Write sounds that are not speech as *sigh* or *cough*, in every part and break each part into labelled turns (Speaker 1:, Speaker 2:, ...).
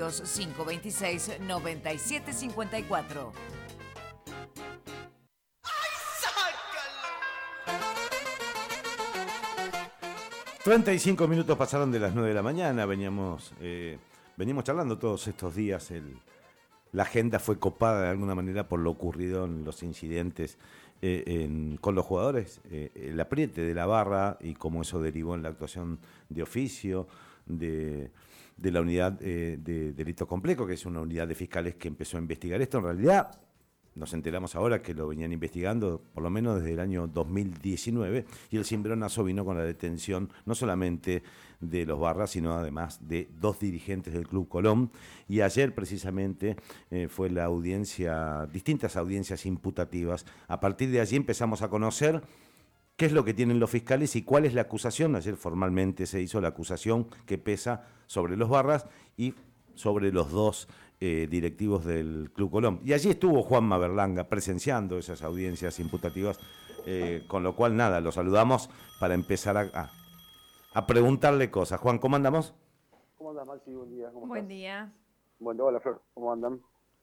Speaker 1: 42 526 9754.
Speaker 2: 35 minutos pasaron de las 9 de la mañana, veníamos, eh, venimos charlando todos estos días, la agenda fue copada de alguna manera por lo ocurrido en los incidentes eh, con los jugadores, eh, el apriete de la barra y cómo eso derivó en la actuación de oficio de, de la unidad de delito complejo, que es una unidad de fiscales que empezó a investigar esto. En realidad, nos enteramos ahora que lo venían investigando por lo menos desde el año 2019 y el cimbronazo vino con la detención no solamente de los Barras, sino además de dos dirigentes del Club Colón. Y ayer precisamente eh, fue la audiencia, distintas audiencias imputativas. A partir de allí empezamos a conocer qué es lo que tienen los fiscales y cuál es la acusación. Ayer formalmente se hizo la acusación que pesa sobre los Barras y sobre los dos eh, directivos del Club Colón. Y allí estuvo Juanma Berlanga presenciando esas audiencias imputativas, eh, con lo cual nada, lo saludamos para empezar a, a, preguntarle cosas. Juan, ¿cómo andamos?
Speaker 3: ¿Cómo andas, Maxi? Buen día. ¿Cómo
Speaker 4: Buen día.
Speaker 3: Bueno, hola, Flor. ¿Cómo andan?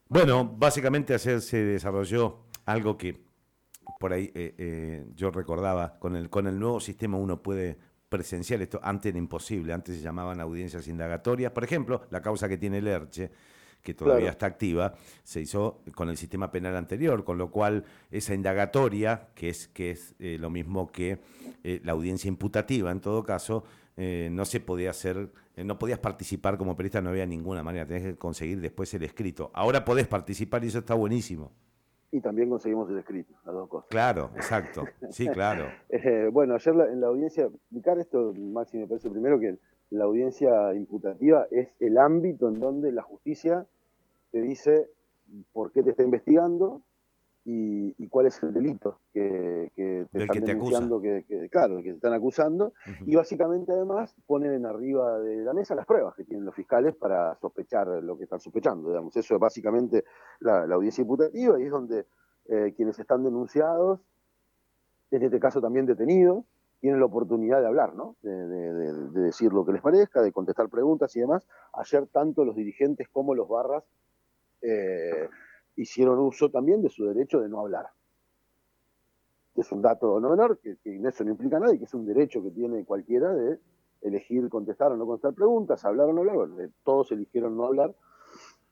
Speaker 2: Bueno, básicamente ayer se desarrolló algo que por ahí eh, yo recordaba, con el, con el nuevo sistema uno puede presenciar esto, antes era imposible, antes se llamaban audiencias indagatorias, por ejemplo, la causa que tiene el ERCHE, que todavía está activa, se hizo con el sistema penal anterior, con lo cual esa indagatoria, que es, que es eh, lo mismo que eh, la audiencia imputativa en todo caso, eh, no se podía hacer, no podías participar como periodista, no había ninguna manera, tenés que conseguir después el escrito. Ahora podés participar y eso está buenísimo.
Speaker 3: Y también conseguimos el escrito, las dos cosas.
Speaker 2: Claro, exacto, sí, claro. *laughs*
Speaker 3: bueno, ayer en la audiencia, explicar esto, Maxi, me parece primero que la audiencia imputativa es el ámbito en donde la justicia te dice por qué te está investigando y, cuál es el delito que, te están denunciando, que, claro, que te están acusando, y básicamente además ponen en arriba de la mesa las pruebas que tienen los fiscales para sospechar lo que están sospechando, digamos. Eso es básicamente la, audiencia imputativa y es donde eh, quienes están denunciados, en este caso también detenidos, tienen la oportunidad de hablar, ¿no? De, decir lo que les parezca, de contestar preguntas y demás. Ayer tanto los dirigentes como los barras eh, hicieron uso también de su derecho de no hablar. Es un dato no menor, que, que eso no implica nada y que es un derecho que tiene cualquiera de elegir contestar o no contestar preguntas, hablar o no hablar. todos eligieron no hablar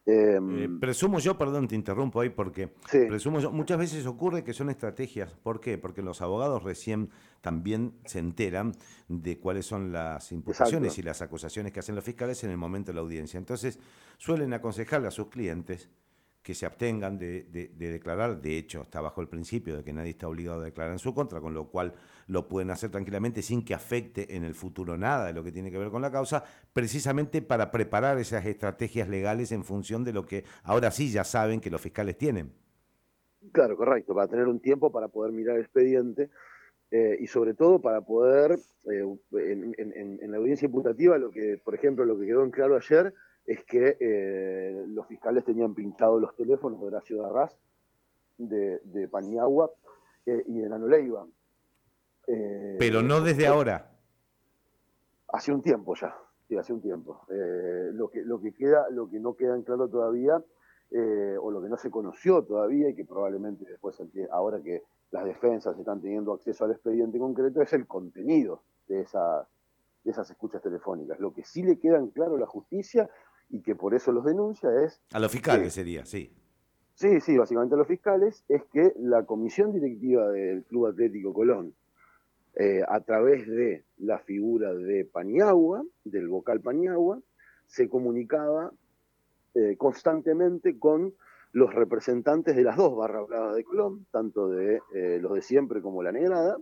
Speaker 2: Em, eh, presumo yo, perdón, te interrumpo ahí porque presumo yo, muchas veces ocurre que son estrategias. ¿Por qué? Porque los abogados recién también se enteran de cuáles son las imputaciones y las acusaciones que hacen los fiscales en el momento de la audiencia. Entonces, suelen aconsejarle a sus clientes que se abstengan de, declarar. De hecho, está bajo el principio de que nadie está obligado a declarar en su contra, con lo cual lo pueden hacer tranquilamente sin que afecte en el futuro nada de lo que tiene que ver con la causa, precisamente para preparar esas estrategias legales en función de lo que ahora sí ya saben que los fiscales tienen.
Speaker 3: Claro, correcto, para tener un tiempo para poder mirar el expediente eh, y sobre todo para poder, eh, en, en la audiencia imputativa, lo que, por ejemplo, lo que quedó en claro ayer, es que eh, los fiscales tenían pintados los teléfonos de Horacio Darraz, de, de Paniagua eh, y de Nano Leiva.
Speaker 2: Eh, Pero no desde ahora.
Speaker 3: Hace un tiempo ya, sí, hace un tiempo. lo, que, lo, que queda, lo que no queda en claro todavía, o lo que no se conoció todavía y que probablemente después, ahora que las defensas están teniendo acceso al expediente concreto, es el contenido de esas, de esas escuchas telefónicas. Lo que sí le queda en claro a la justicia y que por eso los denuncia es...
Speaker 2: A los fiscales sería, sí.
Speaker 3: Sí, sí, básicamente a los fiscales, es que la comisión directiva del Club Atlético Colón, eh, a través de la figura de Paniagua, del vocal Paniagua, se comunicaba eh, constantemente con los representantes de las dos barras bravas de Colón, tanto de eh, los de siempre como la negrada,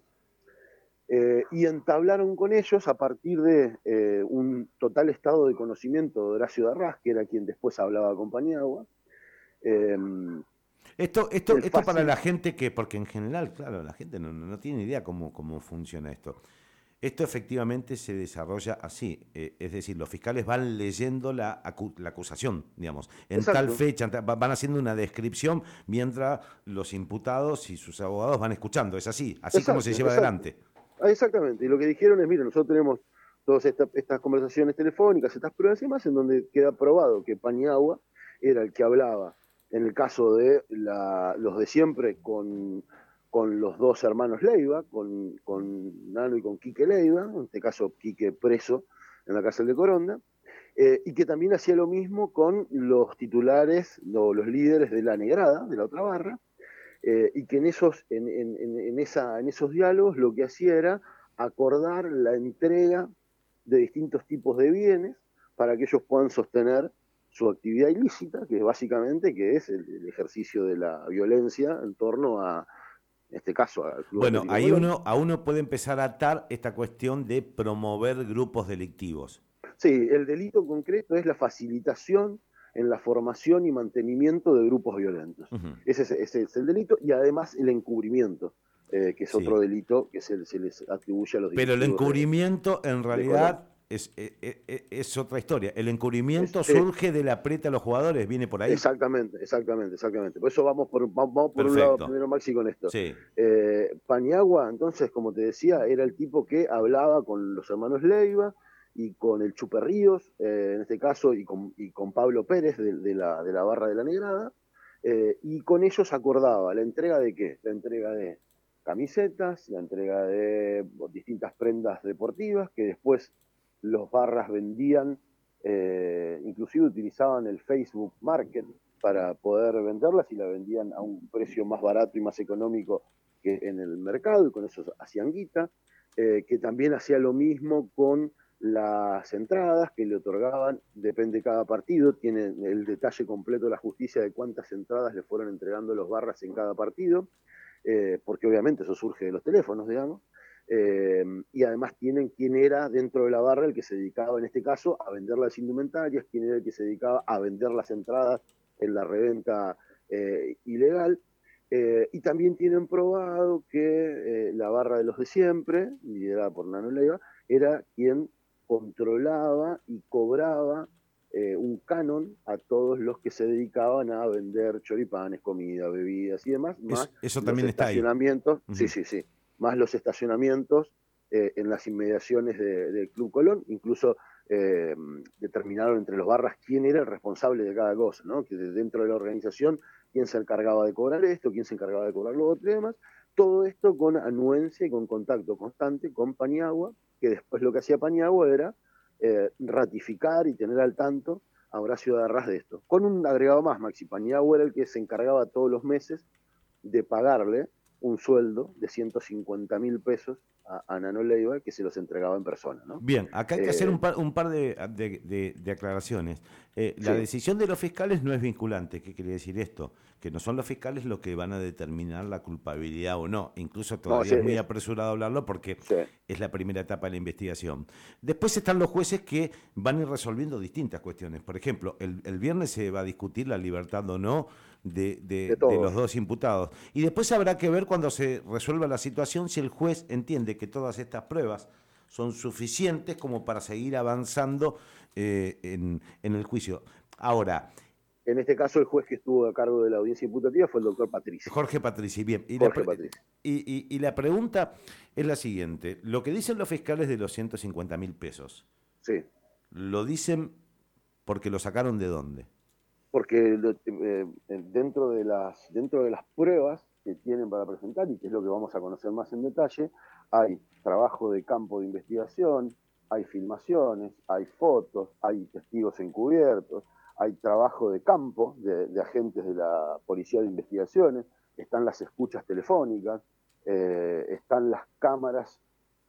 Speaker 3: eh, y entablaron con ellos a partir de eh, un total estado de conocimiento de Horacio Darraz, que era quien después hablaba con Paniagua.
Speaker 2: Em, esto, esto, esto para la gente que, porque en general, claro, la gente no, tiene idea cómo, cómo funciona esto. Esto efectivamente se desarrolla así, eh, es decir, los fiscales van leyendo la, la acusación, digamos, en tal fecha, van haciendo una descripción mientras los imputados y sus abogados van escuchando, es así, así como se lleva adelante.
Speaker 3: Ah, exactamente, y lo que dijeron es, mire, nosotros tenemos todas estas conversaciones telefónicas, estas pruebas y demás, en donde queda probado que Paniagua era el que hablaba, en el caso de los de siempre, con, los dos hermanos Leiva, con, con Nano y con Quique Leiva, en este caso Quique preso en la cárcel de Coronda, eh, y que también hacía lo mismo con los titulares, los líderes de la negrada, de la otra barra, eh, y que en esos, en, esa, en esos diálogos lo que hacía era acordar la entrega de distintos tipos de bienes para que ellos puedan sostener su actividad ilícita, que básicamente que es el, ejercicio de la violencia en torno a, en este caso, al
Speaker 2: Bueno, ahí uno, a uno puede empezar a atar esta cuestión de promover grupos delictivos.
Speaker 3: Sí, el delito concreto es la facilitación en la formación y mantenimiento de grupos violentos. ese, es, el delito y además el encubrimiento. Eh, que es otro delito que se, les atribuye a los
Speaker 2: Pero el encubrimiento en realidad es, eh, eh, es, otra historia. El encubrimiento surge de la aprieta a los jugadores, viene por ahí.
Speaker 3: Exactamente, exactamente, exactamente. Por eso vamos por, vamos por un lado primero, Maxi, con esto. Sí. Paniagua, entonces, como te decía, era el tipo que hablaba con los hermanos Leiva y con el Chuperríos, en este caso, y con, y con Pablo Pérez de, la, de la Barra de la Negrada, y con ellos acordaba la entrega de qué? La entrega de camisetas, la entrega de distintas prendas deportivas que después los barras vendían, eh, inclusive utilizaban el Facebook Market para poder venderlas y la vendían a un precio más barato y más económico que en el mercado y con eso hacían guita, eh, que también hacía lo mismo con las entradas que le otorgaban, depende de cada partido, tiene el detalle completo de la justicia de cuántas entradas le fueron entregando los barras en cada partido. Eh, porque obviamente eso surge de los teléfonos, digamos, eh, y además tienen quién era dentro de la barra el que se dedicaba en este caso a vender las indumentarias, quién era el que se dedicaba a vender las entradas en la reventa eh, ilegal. y también tienen probado que la barra de los de siempre, liderada por Nano Leiva, era quien controlaba y cobraba eh, un canon a todos los que se dedicaban a vender choripanes, comida, bebidas y demás, más
Speaker 2: eso, también
Speaker 3: los
Speaker 2: está
Speaker 3: estacionamientos, sí, sí, sí, más los estacionamientos eh, en las inmediaciones del Club Colón, incluso eh, determinaron entre los barras quién era el responsable de cada cosa, ¿no? que dentro de la organización quién se encargaba de cobrar esto, quién se encargaba de cobrar lo otro y demás, todo esto con anuencia y con contacto constante con Paniagua, que después lo que hacía Paniagua era eh, ratificar y tener al tanto a Horacio de Arras de esto. Con un agregado más, Maxi Paniagua era el que se encargaba todos los meses de pagarle un sueldo de 150 mil pesos a, a, Nano Leiva que se los entregaba en persona. ¿no?
Speaker 2: Bien, acá hay que hacer un par, un par de, aclaraciones. Eh, la decisión de los fiscales no es vinculante. ¿Qué quiere decir esto? Que no son los fiscales los que van a determinar la culpabilidad o no. Incluso todavía es muy apresurado hablarlo porque es la primera etapa de la investigación. Después están los jueces que van a ir resolviendo distintas cuestiones. Por ejemplo, el, el viernes se va a discutir la libertad o no de, los dos imputados. Y después habrá que ver cuando se resuelva la situación si el juez entiende que todas estas pruebas son suficientes como para seguir avanzando eh, en, el juicio. Ahora,
Speaker 3: en este caso, el juez que estuvo a cargo de la audiencia imputativa fue el doctor Patrici.
Speaker 2: Jorge Patrici, bien.
Speaker 3: Y,
Speaker 2: la,
Speaker 3: y,
Speaker 2: y, la pregunta es la siguiente. Lo que dicen los fiscales de los 150 mil pesos,
Speaker 3: sí.
Speaker 2: ¿lo dicen porque lo sacaron de dónde?
Speaker 3: porque eh, dentro, de las, dentro de las pruebas que tienen para presentar, y que es lo que vamos a conocer más en detalle, hay trabajo de campo de investigación, hay filmaciones, hay fotos, hay testigos encubiertos, hay trabajo de campo de, agentes de la Policía de Investigaciones, están las escuchas telefónicas, eh, están las cámaras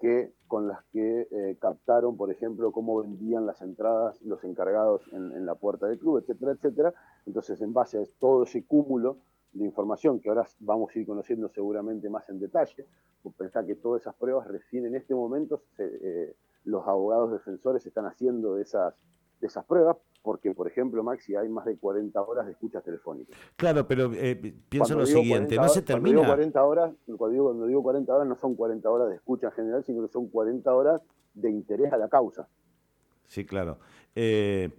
Speaker 3: que, con las que eh, captaron, por ejemplo, cómo vendían las entradas los encargados en, la puerta del club, etcétera, etcétera. Entonces, en base a todo ese cúmulo de información que ahora vamos a ir conociendo seguramente más en detalle, pues pensar que todas esas pruebas recién en este momento eh, los abogados defensores están haciendo esas, de esas pruebas porque, por ejemplo, Maxi, hay más de 40 horas de escuchas telefónicas.
Speaker 2: Claro, pero eh, pienso lo siguiente, no se termina...
Speaker 3: Cuando digo 40 horas, cuando digo, cuando digo 40 horas no son 40 horas de escucha en general, sino que son 40 horas de interés a la causa.
Speaker 2: Sí, claro. Eh,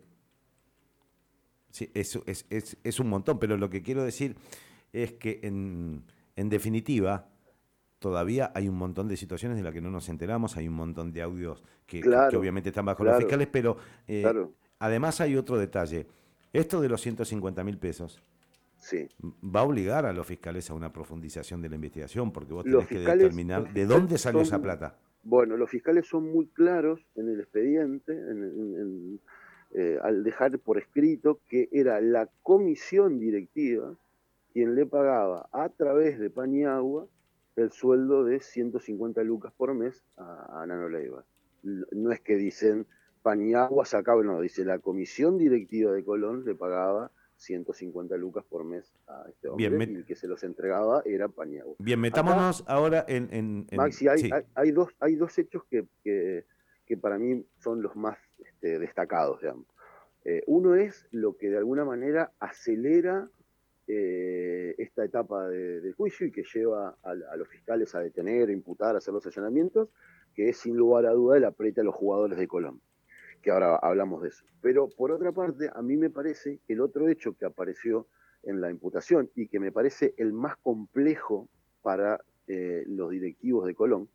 Speaker 2: sí, es, es, es, un montón, pero lo que quiero decir es que, en, en definitiva, todavía hay un montón de situaciones de las que no nos enteramos, hay un montón de audios que, que-
Speaker 3: Claro,
Speaker 2: que obviamente están bajo
Speaker 3: claro,
Speaker 2: los fiscales, pero eh,
Speaker 3: claro.
Speaker 2: además hay otro detalle. Esto de los 150 mil pesos
Speaker 3: Sí.
Speaker 2: va a obligar a los fiscales a una profundización de la investigación, porque vos tenés que determinar de dónde salió
Speaker 3: son-
Speaker 2: esa plata.
Speaker 3: Bueno, los fiscales son muy claros en el expediente, en- en- en, eh, al dejar por escrito que era la comisión directiva quien le pagaba a través de pan y agua el sueldo de 150 lucas por mes a, a Nano Leiva. No es que dicen pan y agua sacaba, no, dice la comisión directiva de Colón le pagaba 150 lucas por mes a este hombre
Speaker 2: Bien,
Speaker 3: y el que se los entregaba era pan y agua.
Speaker 2: Bien, metámonos ahora en... en- en-
Speaker 3: Maxi, hay,
Speaker 2: sí.
Speaker 3: hay, hay dos, hay dos hechos que, que- que para mí son los más este, destacados, digamos. Eh, uno es lo que de alguna manera acelera eh, esta etapa de- del juicio y que lleva a, los fiscales a detener, imputar, hacer los allanamientos, que es sin lugar a duda el apriete a los jugadores de Colón, que ahora hablamos de eso. Pero por otra parte, a mí me parece que el otro hecho que apareció en la imputación y que me parece el más complejo para eh, los directivos de Colón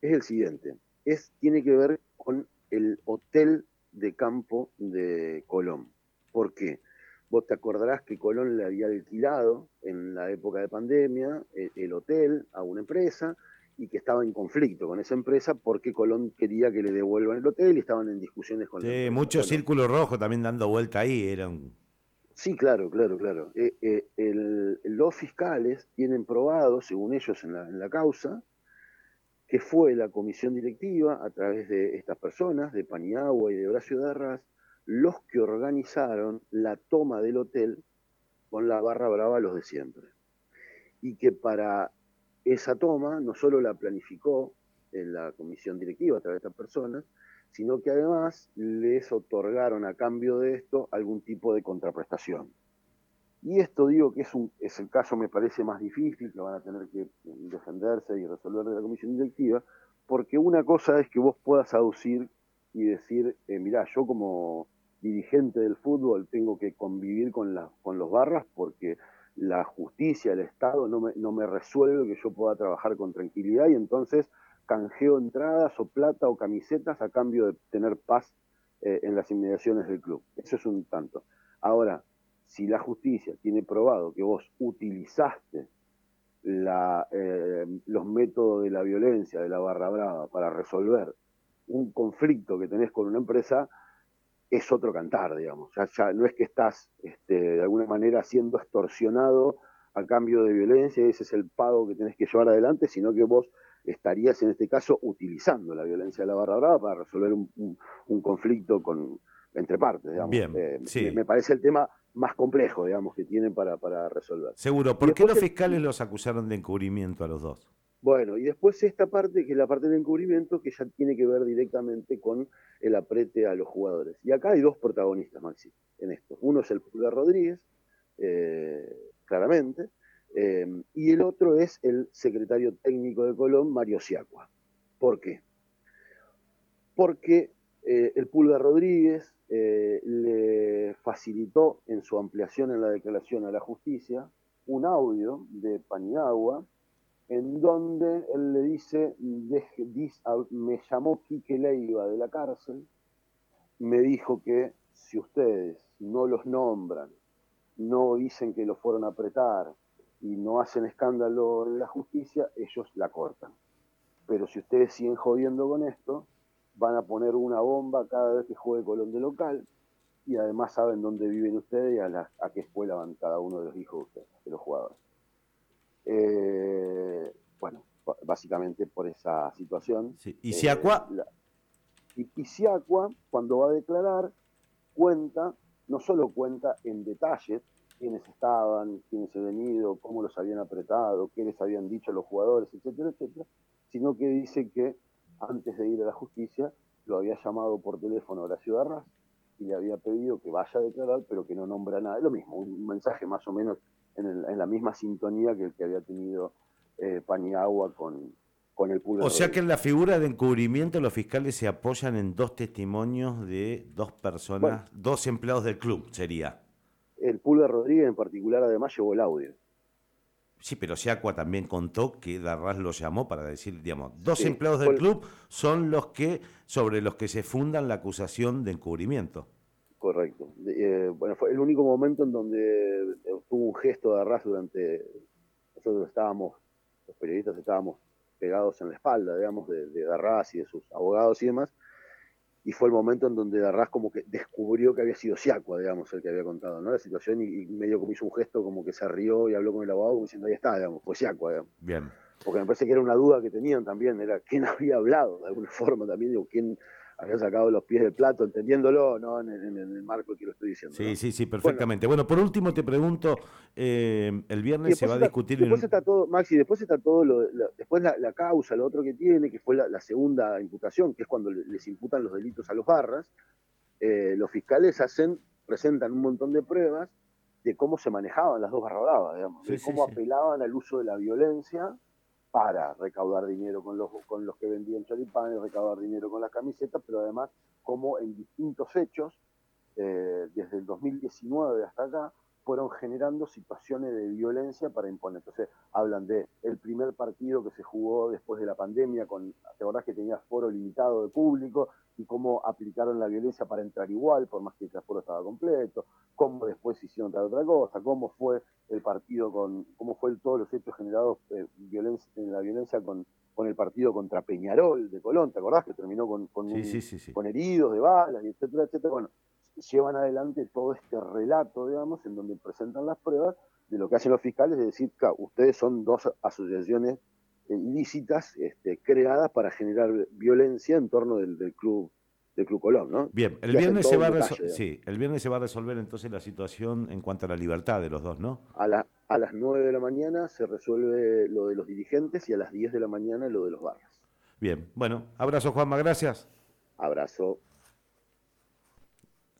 Speaker 3: es el siguiente. Es, tiene que ver con el hotel de campo de Colón. ¿Por qué? Vos te acordarás que Colón le había alquilado en la época de pandemia el, el hotel a una empresa y que estaba en conflicto con esa empresa porque Colón quería que le devuelvan el hotel y estaban en discusiones con la
Speaker 2: Sí,
Speaker 3: empresa.
Speaker 2: mucho círculo rojo también dando vuelta ahí. Era un-
Speaker 3: Sí, claro, claro, claro. Eh, eh, el- los fiscales tienen probado, según ellos en la, en la causa, que fue la comisión directiva, a través de estas personas, de Paniagua y de Horacio Darras, los que organizaron la toma del hotel con la barra brava los de siempre. Y que para esa toma no solo la planificó en la comisión directiva a través de estas personas, sino que además les otorgaron a cambio de esto algún tipo de contraprestación. Y esto digo que es, un, es el caso, me parece más difícil, que van a tener que defenderse y resolver de la comisión directiva, porque una cosa es que vos puedas aducir y decir, eh, mirá, yo como dirigente del fútbol tengo que convivir con, con los barras porque la justicia, el Estado no me, no me resuelve que yo pueda trabajar con tranquilidad y entonces canjeo entradas o plata o camisetas a cambio de tener paz eh, en las inmediaciones del club. Eso es un tanto. Ahora, si la justicia tiene probado que vos utilizaste eh, los métodos de la violencia, de la barra brava, para resolver un conflicto que tenés con una empresa, es otro cantar, digamos. Ya, ya no es que estás este, de alguna manera siendo extorsionado a cambio de violencia, ese es el pago que tenés que llevar adelante, sino que vos estarías en este caso utilizando la violencia de la barra brava para resolver un, un, un conflicto con, entre partes, digamos.
Speaker 2: Bien,
Speaker 3: Eh,
Speaker 2: sí.
Speaker 3: me, parece el tema más complejo, digamos, que tienen para, para resolver.
Speaker 2: Seguro. ¿Por qué los
Speaker 3: el-
Speaker 2: fiscales los acusaron de encubrimiento a los dos?
Speaker 3: Bueno, y después esta parte, que es la parte del encubrimiento, que ya tiene que ver directamente con el aprete a los jugadores. Y acá hay dos protagonistas, Maxi, en esto. Uno es el Pulgar Rodríguez, eh, claramente, eh, y el otro es el secretario técnico de Colón, Mario Siacua. ¿Por qué? Porque eh, el Pulgar Rodríguez le facilitó en su ampliación en la declaración a la justicia un audio de Paniagua en donde él le dice, deje- dis- a- me llamó Quique Leiva de la cárcel, me dijo que si ustedes no los nombran, no dicen que lo fueron a apretar y no hacen escándalo en la justicia, ellos la cortan. Pero si ustedes siguen jodiendo con esto, van a poner una bomba cada vez que juegue Colón de local y además saben dónde viven ustedes y a, la- a qué escuela van cada uno de los hijos de de los jugadores. Eh, bueno, básicamente por esa situación.
Speaker 2: Sí. Y
Speaker 3: eh,
Speaker 2: Siacua,
Speaker 3: la- y, Siacua, cuando va a declarar, cuenta, no solo cuenta en detalle quiénes estaban, quiénes habían ido, cómo los habían apretado, qué les habían dicho los jugadores, etcétera, etcétera, sino que dice que antes de ir a la justicia lo había llamado por teléfono Horacio Darras y le había pedido que vaya a declarar, pero que no nombra nada. Lo mismo, un mensaje más o menos en, el- en la misma sintonía que el que había tenido eh, Paniagua con, con el pulgar.
Speaker 2: o sea que en la figura de encubrimiento los fiscales se apoyan en dos testimonios de dos personas,
Speaker 3: Bueno.
Speaker 2: dos empleados del club, sería.
Speaker 3: El Pulgar Rodríguez en particular además llevó el audio.
Speaker 2: Sí, pero Siacua también contó que Darras lo llamó para decir, digamos, dos empleados del club son los que, sobre los que se fundan la acusación de encubrimiento.
Speaker 3: Correcto. Eh, bueno, fue el único momento en donde eh, tuvo un gesto de Arras durante. Nosotros estábamos, los periodistas estábamos pegados en la espalda, digamos, de, de Darras y de sus abogados y demás. Y fue el momento en donde Darras como que descubrió que había sido Siacua, digamos, el que había contado, ¿no? La situación y, medio como hizo un gesto como que se rió y habló con el abogado como diciendo, ahí está, digamos, fue Siacua, digamos.
Speaker 2: Bien.
Speaker 3: Porque me parece que era una duda que tenían también, era quién *laughs* había hablado de alguna forma también, digo, quién había sacado los pies del plato, entendiéndolo, ¿no? En, el marco que lo estoy diciendo.
Speaker 2: Sí, sí, sí, perfectamente. Bueno, por último te pregunto, eh, el viernes se va a discutir...
Speaker 3: Después está todo, Maxi, después está todo, lo, después la, causa, lo otro que tiene, que fue la, segunda imputación, que es cuando les imputan los delitos a los barras, eh, los fiscales hacen, presentan un montón de pruebas de cómo se manejaban las dos barra bravas, digamos, de cómo apelaban al uso de la violencia para recaudar dinero con los, con los que vendían choripanes, recaudar dinero con las camisetas, pero además como en distintos hechos, eh, desde el 2019 hasta acá, fueron generando situaciones de violencia para imponer. Entonces, hablan de el primer partido que se jugó después de la pandemia, con, ¿te acordás que tenía foro limitado de público? Y cómo aplicaron la violencia para entrar igual, por más que el foro estaba completo, cómo después hicieron tal otra cosa, cómo fue el partido con, cómo fue todos los hechos generados eh, violencia, en la violencia con, con el partido contra Peñarol de Colón, ¿te acordás? Que terminó con, con, con heridos de balas, y etcétera, etcétera. Bueno, llevan adelante todo este relato, digamos, en donde presentan las pruebas de lo que hacen los fiscales, es decir, que ustedes son dos asociaciones eh, ilícitas este, creadas para generar violencia en torno del, club del Club Colón, ¿no?
Speaker 2: Bien, el viernes, se va a sí, el viernes se va a resolver entonces la situación en cuanto a la libertad de los dos, ¿no?
Speaker 3: A, la, a las 9 de la mañana se resuelve lo de los dirigentes y a las 10 de la mañana lo de los barras.
Speaker 2: Bien, bueno, abrazo Juanma, gracias.
Speaker 3: Abrazo.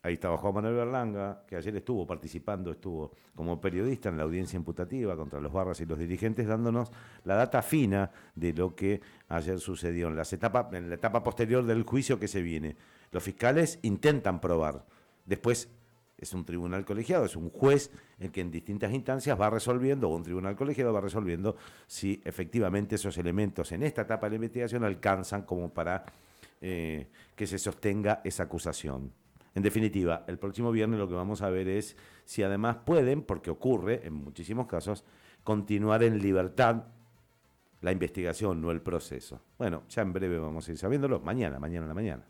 Speaker 2: Ahí estaba Juan Manuel Berlanga, que ayer estuvo participando, estuvo como periodista en la audiencia imputativa contra los barras y los dirigentes, dándonos la data fina de lo que ayer sucedió en, las etapas, en la etapa posterior del juicio que se viene. Los fiscales intentan probar. Después es un tribunal colegiado, es un juez el que en distintas instancias va resolviendo, o un tribunal colegiado va resolviendo si efectivamente esos elementos en esta etapa de la investigación alcanzan como para eh, que se sostenga esa acusación. En definitiva, el próximo viernes lo que vamos a ver es si además pueden, porque ocurre en muchísimos casos, continuar en libertad la investigación, no el proceso. Bueno, ya en breve vamos a ir sabiéndolo, mañana, mañana la mañana.